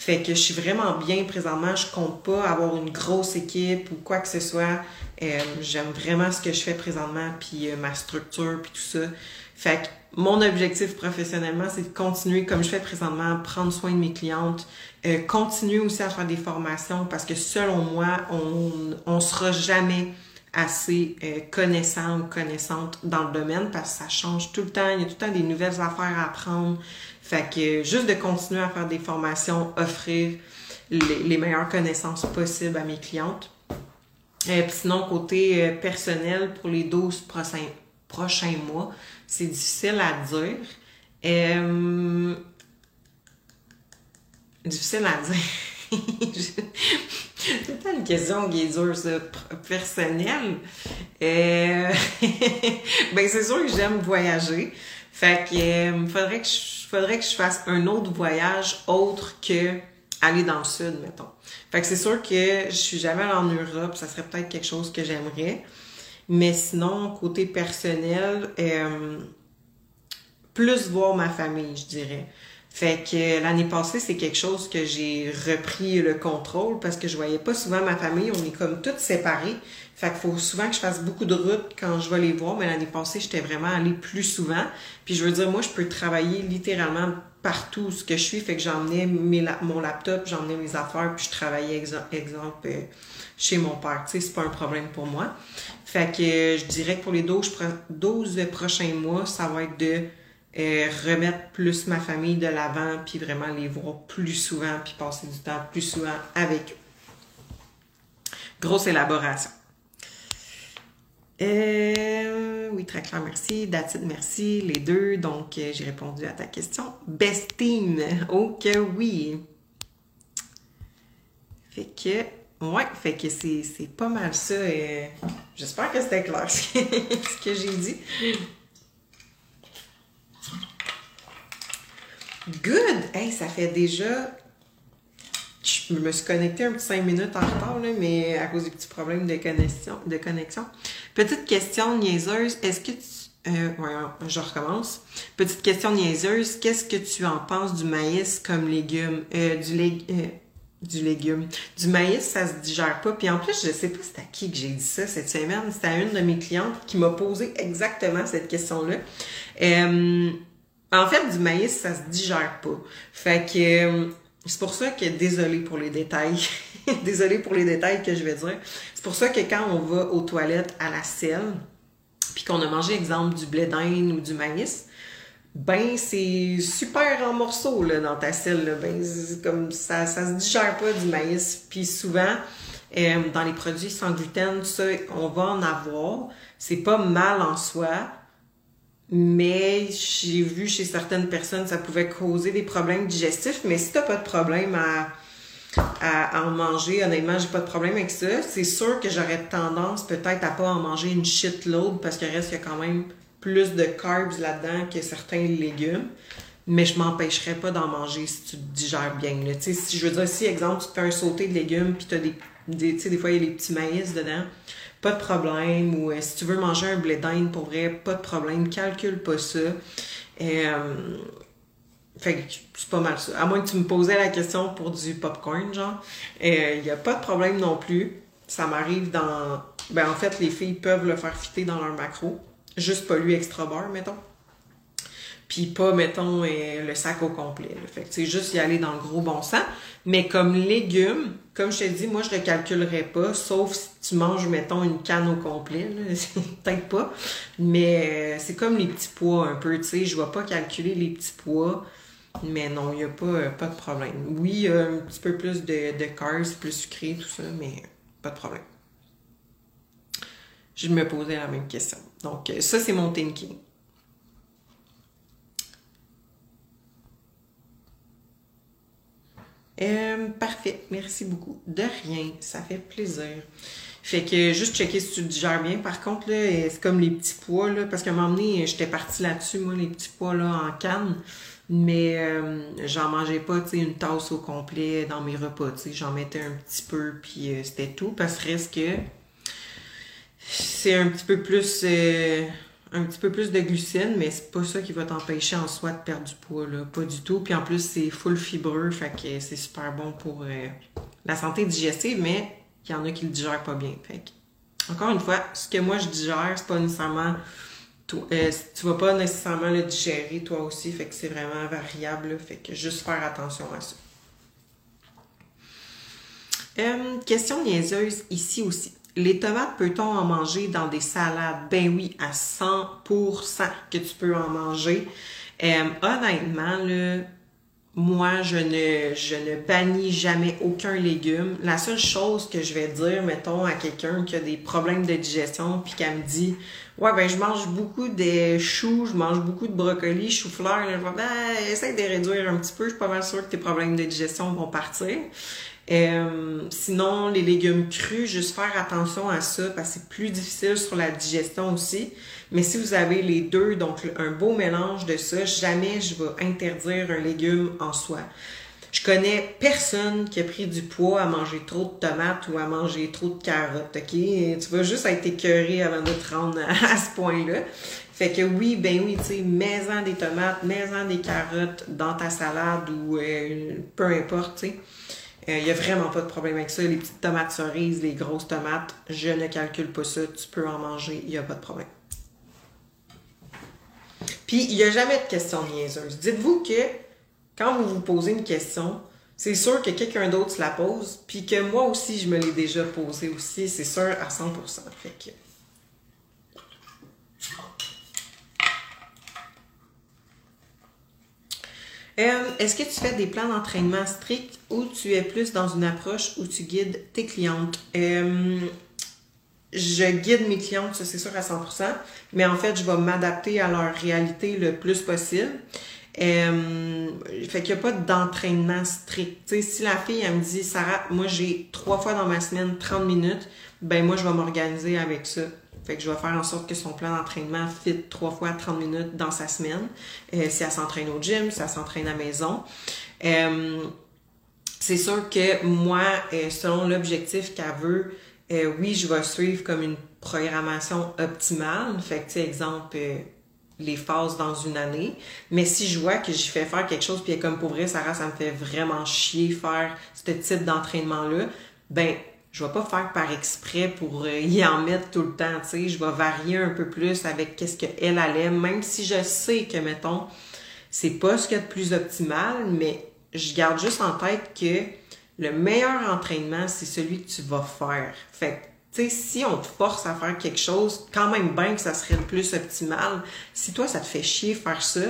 Fait que je suis vraiment bien présentement. Je compte pas avoir une grosse équipe ou quoi que ce soit. Euh, j'aime vraiment ce que je fais présentement, puis euh, ma structure, puis tout ça. Fait que mon objectif professionnellement, c'est de continuer comme je fais présentement, prendre soin de mes clientes, euh, aussi à faire des formations parce que selon moi, on on sera jamais assez connaissant ou connaissante dans le domaine parce que ça change tout le temps. Il y a tout le temps des nouvelles affaires à apprendre. Fait que juste de continuer à faire des formations, offrir les, meilleures connaissances possibles à mes clientes. Euh, sinon, côté euh, personnel, pour les 12 prochains, prochains mois, c'est difficile à dire. Euh, difficile à dire. c'est une question qui est dure, personnelle. ben, c'est sûr que j'aime voyager. Fait que, faudrait que je que je fasse un autre voyage autre que aller dans le sud, mettons. Fait que c'est sûr que je suis jamais allée en Europe, ça serait peut-être quelque chose que j'aimerais. Mais sinon, côté personnel, euh, plus voir ma famille, je dirais. Fait que l'année passée, c'est quelque chose que j'ai repris le contrôle parce que je voyais pas souvent ma famille. On est comme toutes séparées. Fait qu'il faut souvent que je fasse beaucoup de routes quand je vais les voir. Mais l'année passée, j'étais vraiment allée plus souvent. Puis je veux dire, moi, je peux travailler littéralement partout ce que je suis. Fait que j'emmenais mon laptop, j'emmenais mes affaires, puis je travaillais, exemple, euh, chez mon père. Tu sais, c'est pas un problème pour moi. Fait que je dirais que pour les 12, 12 prochains mois, ça va être de remettre plus ma famille de l'avant, puis vraiment les voir plus souvent, puis passer du temps plus souvent avec eux. Grosse élaboration. Euh, oui, très clair, merci. Datit, merci. Les deux. Donc, euh, j'ai répondu à ta question. Best team. Ok, oui. Fait que, ouais, fait que c'est pas mal ça. J'espère que c'était clair ce que j'ai dit. Good! Hey, ça fait déjà. Je me suis connectée un petit 5 minutes en retard, là, mais à cause des petits problèmes de connexion. De connexion. Petite question niaiseuse. Est-ce que tu. Euh, ouais, je recommence. Petite question niaiseuse. Qu'est-ce que tu en penses du maïs comme légume? Euh, du, euh, du légume. Du maïs, ça se digère pas. Puis en plus, je sais pas c'est à qui que j'ai dit ça cette semaine. C'était à une de mes clientes qui m'a posé exactement cette question-là. Euh, en fait, du maïs, ça se digère pas. Fait que euh, c'est pour ça que désolé pour les détails. désolé pour les détails que je vais dire. C'est pour ça que quand on va aux toilettes à la selle, puis qu'on a mangé exemple du blé d'Inde ou du maïs, ben c'est super en morceaux là, dans ta selle. Ben, comme ça, ça se digère pas du maïs. Puis souvent, euh, dans les produits sans gluten, ça, on va en avoir. C'est pas mal en soi, mais j'ai vu chez certaines personnes ça pouvait causer des problèmes digestifs. Mais si t'as pas de problème à, à, en manger, honnêtement, j'ai pas de problème avec ça. C'est sûr que j'aurais tendance peut-être à pas en manger une shitload parce qu'il reste qu'il y a quand même plus de carbs là-dedans que certains légumes. Mais je m'empêcherais pas d'en manger si tu digères bien. Là. Si, je veux dire, si, exemple, tu te fais un sauté de légumes puis t'as des, des, des fois, il y a des petits maïs dedans pas de problème. Ou euh, si tu veux manger un blé d'Inde, pour vrai, pas de problème. Calcule pas ça. Euh, fait que c'est pas mal ça. À moins que tu me posais la question pour du popcorn, genre. Il euh, n'y a pas de problème non plus. Ça m'arrive dans. Ben, en fait, les filles peuvent le faire fitter dans leur macro. Juste pas lui extra beurre, mettons puis pas, mettons, euh, le sac au complet. Fait que c'est juste y aller dans le gros bon sens. Mais comme légumes, comme je te dis, moi, je ne calculerais pas, sauf si tu manges, mettons, une canne au complet. Peut-être pas. Mais euh, c'est comme les petits pois un peu, tu sais. Je ne vais pas calculer les petits pois. Mais non, il n'y a pas, euh, pas de problème. Oui, un petit peu plus de, de carbs, plus sucré, tout ça, mais pas de problème. Je me posais la même question. Donc, ça, c'est mon thinking. Euh, parfait, merci beaucoup. De rien, ça fait plaisir. Fait que juste checker si tu digères bien. Par contre, là, c'est comme les petits pois, là, parce qu'à un moment donné, j'étais partie là-dessus, moi, les petits pois là, en canne. Mais euh, j'en mangeais pas, tu sais, une tasse au complet dans mes repas, tu sais. J'en mettais un petit peu, puis euh, c'était tout. Parce que que c'est un petit peu plus euh, un petit peu plus de glucides, mais c'est pas ça qui va t'empêcher en soi de perdre du poids, là. Pas du tout. Puis en plus, c'est full fibreux, fait que c'est super bon pour la santé digestive, mais il y en a qui le digèrent pas bien. Fait encore une fois, ce que moi je digère, c'est pas nécessairement. Euh, tu vas pas nécessairement le digérer toi aussi, fait que c'est vraiment variable. fait que juste faire attention à ça. Euh, question niaiseuse ici aussi. Les tomates, peut-on en manger dans des salades? Ben oui, à 100% que tu peux en manger. Euh, honnêtement, là, moi, je ne, je ne bannis jamais aucun légume. La seule chose que je vais dire, mettons, à quelqu'un qui a des problèmes de digestion, puis qu'elle me dit Ouais, ben je mange beaucoup de choux, je mange beaucoup de brocolis, chou-fleur, je vais ben, essaye de réduire un petit peu, je suis pas mal sûre que tes problèmes de digestion vont partir. Euh, sinon, les légumes crus, juste faire attention à ça parce que c'est plus difficile sur la digestion aussi. Mais si vous avez les deux, donc un beau mélange de ça, jamais je vais interdire un légume en soi. Je connais personne qui a pris du poids à manger trop de tomates ou à manger trop de carottes, ok? Tu vas juste être écœuré avant de te rendre à ce point-là. Fait que oui, ben oui, tu sais, mets-en des tomates, mets-en des carottes dans ta salade ou euh, peu importe, tu. Il euh, n'y a vraiment pas de problème avec ça. Les petites tomates cerises, les grosses tomates, je ne calcule pas ça. Tu peux en manger, il n'y a pas de problème. Puis, il n'y a jamais de questions niaiseuses. Dites-vous que quand vous vous posez une question, c'est sûr que quelqu'un d'autre se la pose, puis que moi aussi, je me l'ai déjà posée aussi, c'est sûr à 100%. Fait que... Est-ce que tu fais des plans d'entraînement stricts ou tu es plus dans une approche où tu guides tes clientes? Je guide mes clientes, ça c'est sûr à 100%, mais en fait, je vais m'adapter à leur réalité le plus possible. Fait qu'il n'y a pas d'entraînement strict. si la fille, elle me dit, Sarah, moi j'ai trois fois dans ma semaine 30 minutes, ben moi je vais m'organiser avec ça. Fait que je vais faire en sorte que son plan d'entraînement fit trois fois 30 minutes dans sa semaine. Euh, si elle s'entraîne au gym, si elle s'entraîne à la maison. Euh, c'est sûr que moi, euh, selon l'objectif qu'elle veut, oui, je vais suivre comme une programmation optimale. Fait que, tu exemple, les phases dans une année. Mais si je vois que j'y fais faire quelque chose, puis comme pour vrai, Sarah, ça me fait vraiment chier faire ce type d'entraînement-là, ben je vais pas faire par exprès pour euh, y en mettre tout le temps, tu sais, je vais varier un peu plus avec qu'est-ce qu'elle elle aime, même si je sais que, mettons, c'est pas ce qu'il y a de plus optimal, mais je garde juste en tête que le meilleur entraînement, c'est celui que tu vas faire. Fait tu sais, si on te force à faire quelque chose, quand même bien que ça serait le plus optimal, si toi, ça te fait chier faire ça,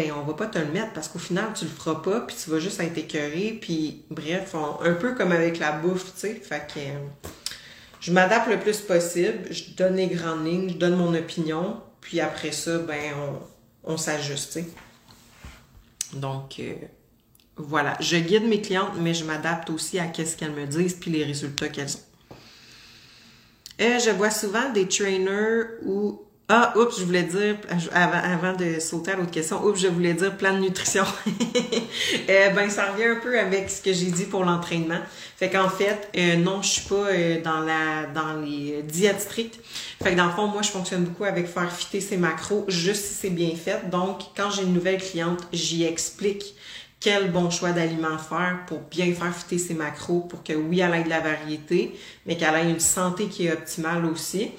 ben on va pas te le mettre parce qu'au final tu le feras pas puis tu vas juste être écœuré puis bref un peu comme avec la bouffe tu sais. Fait que je m'adapte le plus possible je donne les grandes lignes je donne mon opinion puis après ça ben on, s'ajuste tu sais. Donc euh, voilà. Je guide mes clientes mais je m'adapte aussi à ce qu'elles me disent puis les résultats qu'elles ont. Euh, je vois souvent des trainers ou ah, oups, je voulais dire, avant, de sauter à l'autre question, oups, je voulais dire plan de nutrition. euh, ben, ça revient un peu avec ce que j'ai dit pour l'entraînement. Fait qu'en fait, euh, non, je suis pas euh, dans la dans les diètes strictes. Fait que dans le fond, moi, je fonctionne beaucoup avec faire fitter ses macros, juste si c'est bien fait. Donc, quand j'ai une nouvelle cliente, j'y explique quel bon choix d'aliments faire pour bien faire fitter ses macros, pour que oui, elle ait de la variété, mais qu'elle ait une santé qui est optimale aussi.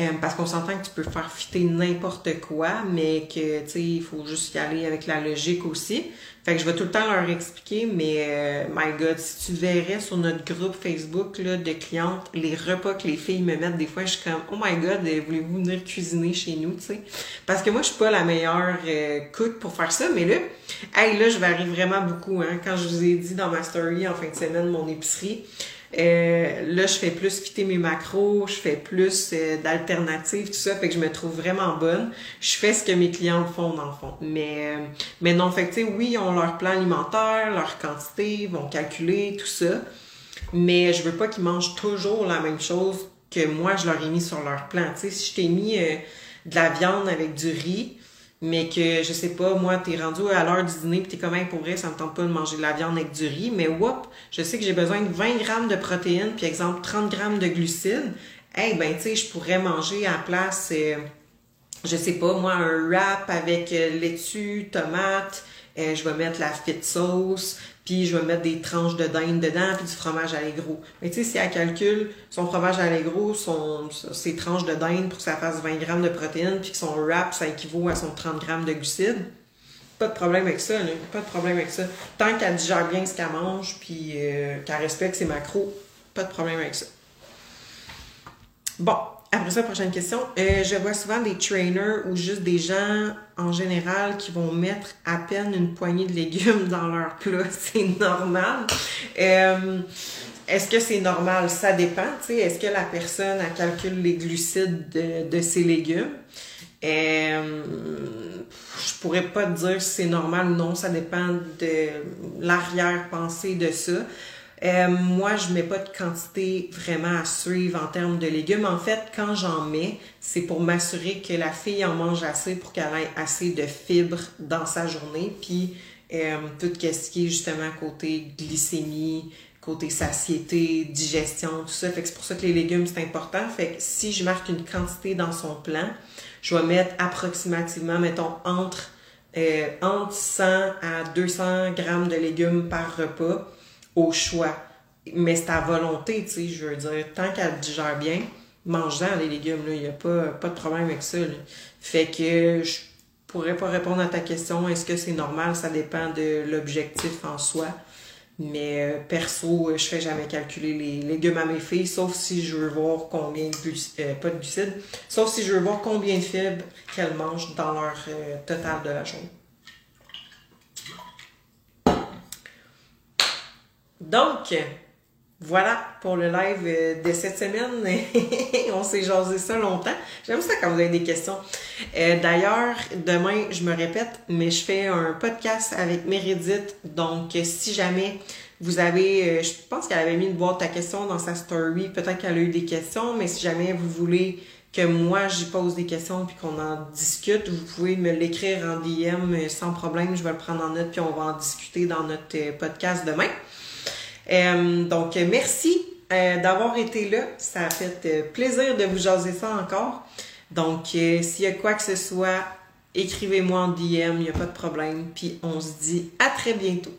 Euh, parce qu'on s'entend que tu peux faire fitter n'importe quoi, mais que, tu sais, il faut juste y aller avec la logique aussi. Fait que je vais tout le temps leur expliquer, mais euh, my God, si tu verrais sur notre groupe Facebook là, de clientes, les repas que les filles me mettent, des fois, je suis comme, oh my God, euh, voulez-vous venir cuisiner chez nous, sais? Parce que moi, je suis pas la meilleure cook pour faire ça, mais là, hey, là, je varie vraiment beaucoup, hein. Quand je vous ai dit dans ma story en fin de semaine, mon épicerie, euh, là, je fais plus quitter mes macros, je fais plus euh, d'alternatives, tout ça, fait que je me trouve vraiment bonne. Je fais ce que mes clients font dans le fond. Mais, euh, mais non, fait que oui, ils ont leur plan alimentaire, leur quantité, ils vont calculer, tout ça. mais je veux pas qu'ils mangent toujours la même chose que moi je leur ai mis sur leur plan. Tu si je t'ai mis euh, de la viande avec du riz, mais que je sais pas, moi, t'es rendu à l'heure du dîner, puis t'es comme, hey, pour ça me tente pas de manger de la viande avec du riz, mais whoop, je sais que j'ai besoin de 20 grammes de protéines, puis exemple 30 grammes de glucides. Hey, ben, tu sais, je pourrais manger à place, euh, je sais pas, moi, un wrap avec euh, laitue, tomate, euh, je vais mettre la fit sauce, puis je vais mettre des tranches de dinde dedans, puis du fromage allégro. Mais tu sais, si elle calcule son fromage allégro, son, ses tranches de dinde pour que ça fasse 20 grammes de protéines, puis que son wrap, ça équivaut à son 30 grammes de glucides, pas de problème avec ça, là. pas de problème avec ça. Tant qu'elle digère bien ce qu'elle mange, puis euh, qu'elle respecte ses macros, pas de problème avec ça. Bon, après ça, prochaine question. Euh, je vois souvent des trainers ou juste des gens en général qui vont mettre à peine une poignée de légumes dans leur plat. C'est normal. Euh, est-ce que c'est normal? Ça dépend. Est-ce que la personne elle calcule les glucides de, de ses légumes? Euh, je pourrais pas te dire si c'est normal ou non. Ça dépend de l'arrière-pensée de ça. Euh, moi, je mets pas de quantité vraiment à suivre en termes de légumes. En fait, quand j'en mets, c'est pour m'assurer que la fille en mange assez pour qu'elle ait assez de fibres dans sa journée. Puis euh, tout ce qui est justement côté glycémie, côté satiété, digestion, tout ça. Fait que c'est pour ça que les légumes, c'est important. Fait que si je marque une quantité dans son plan, je vais mettre approximativement, mettons, entre, euh, entre 100 à 200 grammes de légumes par repas au choix. Mais c'est à volonté, tu sais, je veux dire, tant qu'elle digère bien, mange-en les légumes, là, il n'y a pas, de problème avec ça. Fait que je pourrais pas répondre à ta question, est-ce que c'est normal, ça dépend de l'objectif en soi. Mais euh, perso, je fais jamais calculer les légumes à mes filles, sauf si je veux voir combien de euh, de glucides, sauf si je veux voir combien de fibres qu'elles mangent dans leur euh, total de la journée. Donc, voilà pour le live euh, de cette semaine. On s'est jasé ça longtemps. J'aime ça quand vous avez des questions. Euh, d'ailleurs, demain, je me répète, mais je fais un podcast avec Meredith. Donc, si jamais vous avez, euh, je pense qu'elle avait mis une boîte à questions dans sa story. Peut-être qu'elle a eu des questions, mais si jamais vous voulez que moi j'y pose des questions puis qu'on en discute, vous pouvez me l'écrire en DM sans problème. Je vais le prendre en note puis on va en discuter dans notre podcast demain. Euh, donc, merci euh, d'avoir été là. Ça a fait euh, plaisir de vous jaser ça encore. Donc, s'il y a quoi que ce soit, écrivez-moi en DM, il n'y a pas de problème. Puis on se dit à très bientôt.